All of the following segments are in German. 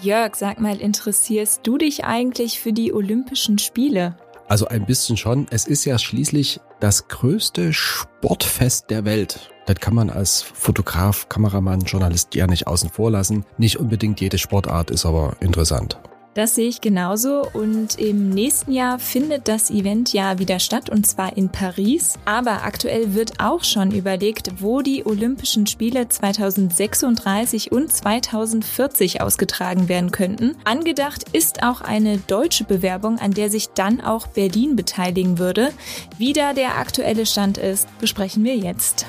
Jörg, sag mal, interessierst du dich eigentlich für die Olympischen Spiele? Also ein bisschen schon. Es ist ja schließlich das größte Sportfest der Welt. Das kann man als Fotograf, Kameramann, Journalist ja nicht außen vor lassen. Nicht unbedingt jede Sportart ist aber interessant. Das sehe ich genauso und im nächsten Jahr findet das Event ja wieder statt und zwar in Paris. Aber aktuell wird auch schon überlegt, wo die Olympischen Spiele 2036 und 2040 ausgetragen werden könnten. Angedacht ist auch eine deutsche Bewerbung, an der sich dann auch Berlin beteiligen würde. Wie da der aktuelle Stand ist, besprechen wir jetzt.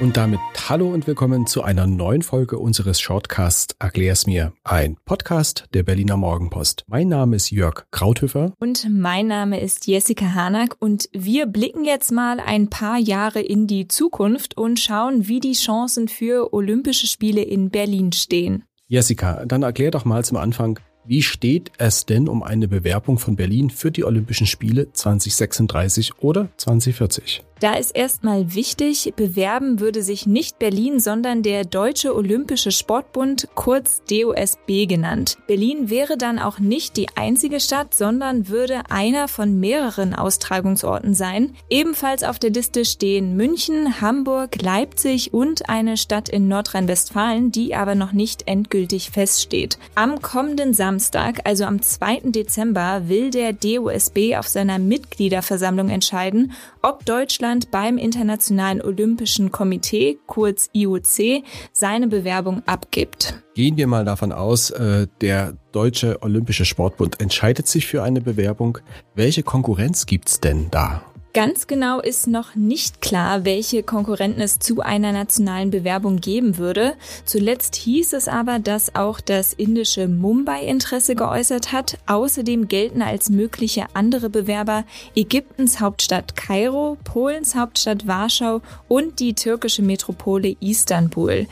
Und damit hallo und willkommen zu einer neuen Folge unseres Shortcasts Erklär's mir, ein Podcast der Berliner Morgenpost. Mein Name ist Jörg Krauthöfer. Und mein Name ist Jessica Hanack und wir blicken jetzt mal ein paar Jahre in die Zukunft und schauen, wie die Chancen für Olympische Spiele in Berlin stehen. Jessica, dann erklär doch mal zum Anfang, wie steht es denn um eine Bewerbung von Berlin für die Olympischen Spiele 2036 oder 2040? Da ist erstmal wichtig, bewerben würde sich nicht Berlin, sondern der Deutsche Olympische Sportbund, kurz DOSB genannt. Berlin wäre dann auch nicht die einzige Stadt, sondern würde einer von mehreren Austragungsorten sein. Ebenfalls auf der Liste stehen München, Hamburg, Leipzig und eine Stadt in Nordrhein-Westfalen, die aber noch nicht endgültig feststeht. Am kommenden Samstag, also am 2. Dezember, will der DOSB auf seiner Mitgliederversammlung entscheiden, ob Deutschland Deutschland beim Internationalen Olympischen Komitee, kurz IOC, seine Bewerbung abgibt. Gehen wir mal davon aus, äh, der Deutsche Olympische Sportbund entscheidet sich für eine Bewerbung. Welche Konkurrenz gibt's denn da? Ganz genau ist noch nicht klar, welche Konkurrenten es zu einer nationalen Bewerbung geben würde. Zuletzt hieß es aber, dass auch das indische Mumbai Interesse geäußert hat. Außerdem gelten als mögliche andere Bewerber Ägyptens Hauptstadt Kairo, Polens Hauptstadt Warschau und die türkische Metropole Istanbul.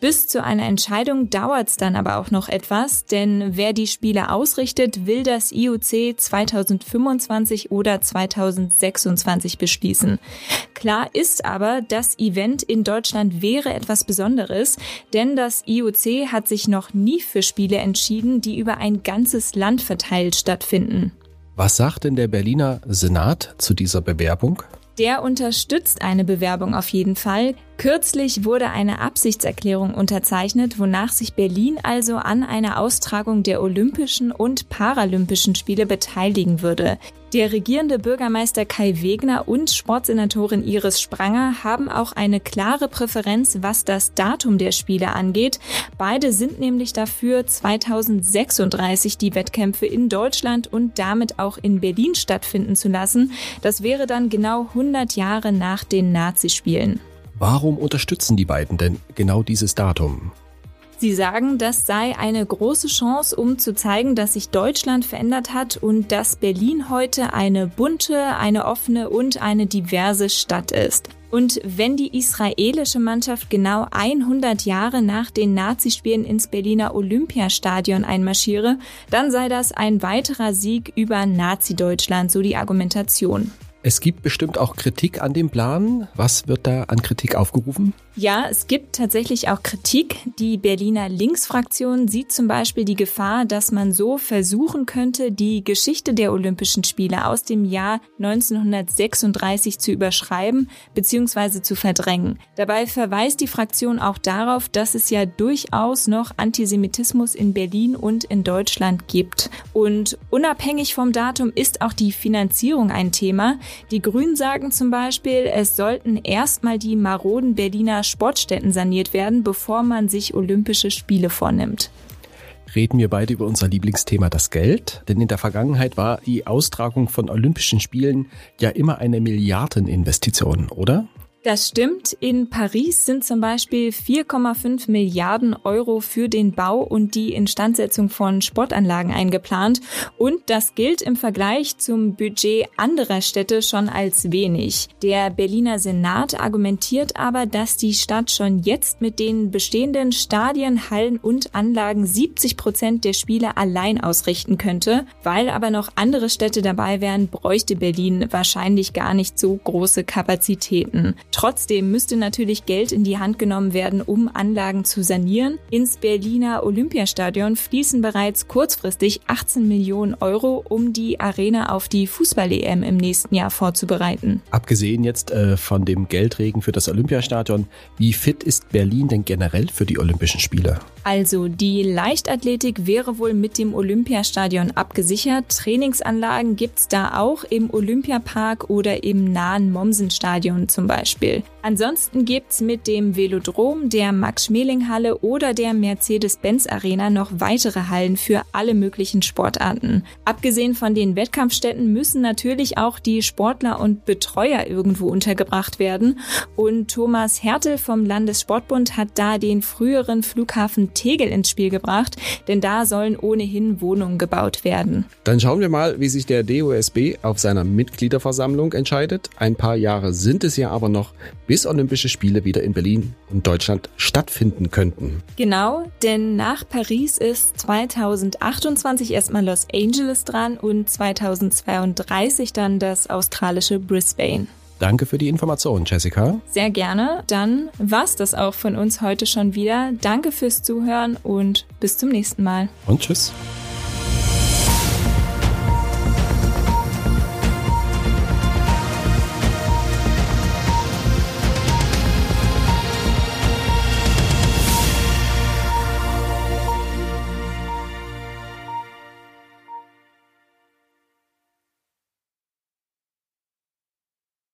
Bis zu einer Entscheidung dauert es dann aber auch noch etwas, denn wer die Spiele ausrichtet, will das IOC 2025 oder 2026 beschließen. Klar ist aber, das Event in Deutschland wäre etwas Besonderes, denn das IOC hat sich noch nie für Spiele entschieden, die über ein ganzes Land verteilt stattfinden. Was sagt denn der Berliner Senat zu dieser Bewerbung? Der unterstützt eine Bewerbung auf jeden Fall. Kürzlich wurde eine Absichtserklärung unterzeichnet, wonach sich Berlin also an einer Austragung der Olympischen und Paralympischen Spiele beteiligen würde. Der regierende Bürgermeister Kai Wegner und Sportsenatorin Iris Spranger haben auch eine klare Präferenz, was das Datum der Spiele angeht. Beide sind nämlich dafür, 2036 die Wettkämpfe in Deutschland und damit auch in Berlin stattfinden zu lassen. Das wäre dann genau 100 Jahre nach den Nazispielen. Warum unterstützen die beiden denn genau dieses Datum? Sie sagen, das sei eine große Chance, um zu zeigen, dass sich Deutschland verändert hat und dass Berlin heute eine bunte, eine offene und eine diverse Stadt ist. Und wenn die israelische Mannschaft genau 100 Jahre nach den Nazispielen ins Berliner Olympiastadion einmarschiere, dann sei das ein weiterer Sieg über Nazi-Deutschland, so die Argumentation. Es gibt bestimmt auch Kritik an dem Plan. Was wird da an Kritik aufgerufen? Ja, es gibt tatsächlich auch Kritik. Die Berliner Linksfraktion sieht zum Beispiel die Gefahr, dass man so versuchen könnte, die Geschichte der Olympischen Spiele aus dem Jahr 1936 zu überschreiben bzw. zu verdrängen. Dabei verweist die Fraktion auch darauf, dass es ja durchaus noch Antisemitismus in Berlin und in Deutschland gibt. Und unabhängig vom Datum ist auch die Finanzierung ein Thema. Die Grünen sagen zum Beispiel, es sollten erstmal die maroden Berliner Sportstätten saniert werden, bevor man sich Olympische Spiele vornimmt reden wir beide über unser Lieblingsthema, das Geld. Denn in der Vergangenheit war die Austragung von Olympischen Spielen ja immer eine Milliardeninvestition, oder? Das stimmt. In Paris sind zum Beispiel 4,5 Milliarden Euro für den Bau und die Instandsetzung von Sportanlagen eingeplant. Und das gilt im Vergleich zum Budget anderer Städte schon als wenig. Der Berliner Senat argumentiert aber, dass die Stadt schon jetzt mit den bestehenden Stadien, Hallen und Anlagen 70 Prozent der Spiele allein ausrichten könnte. Weil aber noch andere Städte dabei wären, bräuchte Berlin wahrscheinlich gar nicht so große Kapazitäten. Trotzdem müsste natürlich Geld in die Hand genommen werden, um Anlagen zu sanieren. Ins Berliner Olympiastadion fließen bereits kurzfristig 18 Millionen Euro, um die Arena auf die Fußball-EM im nächsten Jahr vorzubereiten. Abgesehen jetzt äh, von dem Geldregen für das Olympiastadion, wie fit ist Berlin denn generell für die Olympischen Spiele? Also die Leichtathletik wäre wohl mit dem Olympiastadion abgesichert. Trainingsanlagen gibt's da auch im Olympiapark oder im nahen Mommsenstadion zum Beispiel. Beispiel. Ansonsten gibt's mit dem Velodrom, der Max-Schmeling-Halle oder der Mercedes-Benz-Arena noch weitere Hallen für alle möglichen Sportarten. Abgesehen von den Wettkampfstätten müssen natürlich auch die Sportler und Betreuer irgendwo untergebracht werden. Und Thomas Hertel vom Landessportbund hat da den früheren Flughafen Tegel ins Spiel gebracht, denn da sollen ohnehin Wohnungen gebaut werden. Dann schauen wir mal, wie sich der DOSB auf seiner Mitgliederversammlung entscheidet. Ein paar Jahre sind es ja aber noch, bis Olympische Spiele wieder in Berlin und Deutschland stattfinden könnten. Genau, denn nach Paris ist 2028 erstmal Los Angeles dran und 2032 dann das australische Brisbane. Danke für die Information, Jessica. Sehr gerne. Dann war's das auch von uns heute schon wieder. Danke fürs Zuhören und bis zum nächsten Mal. Und tschüss.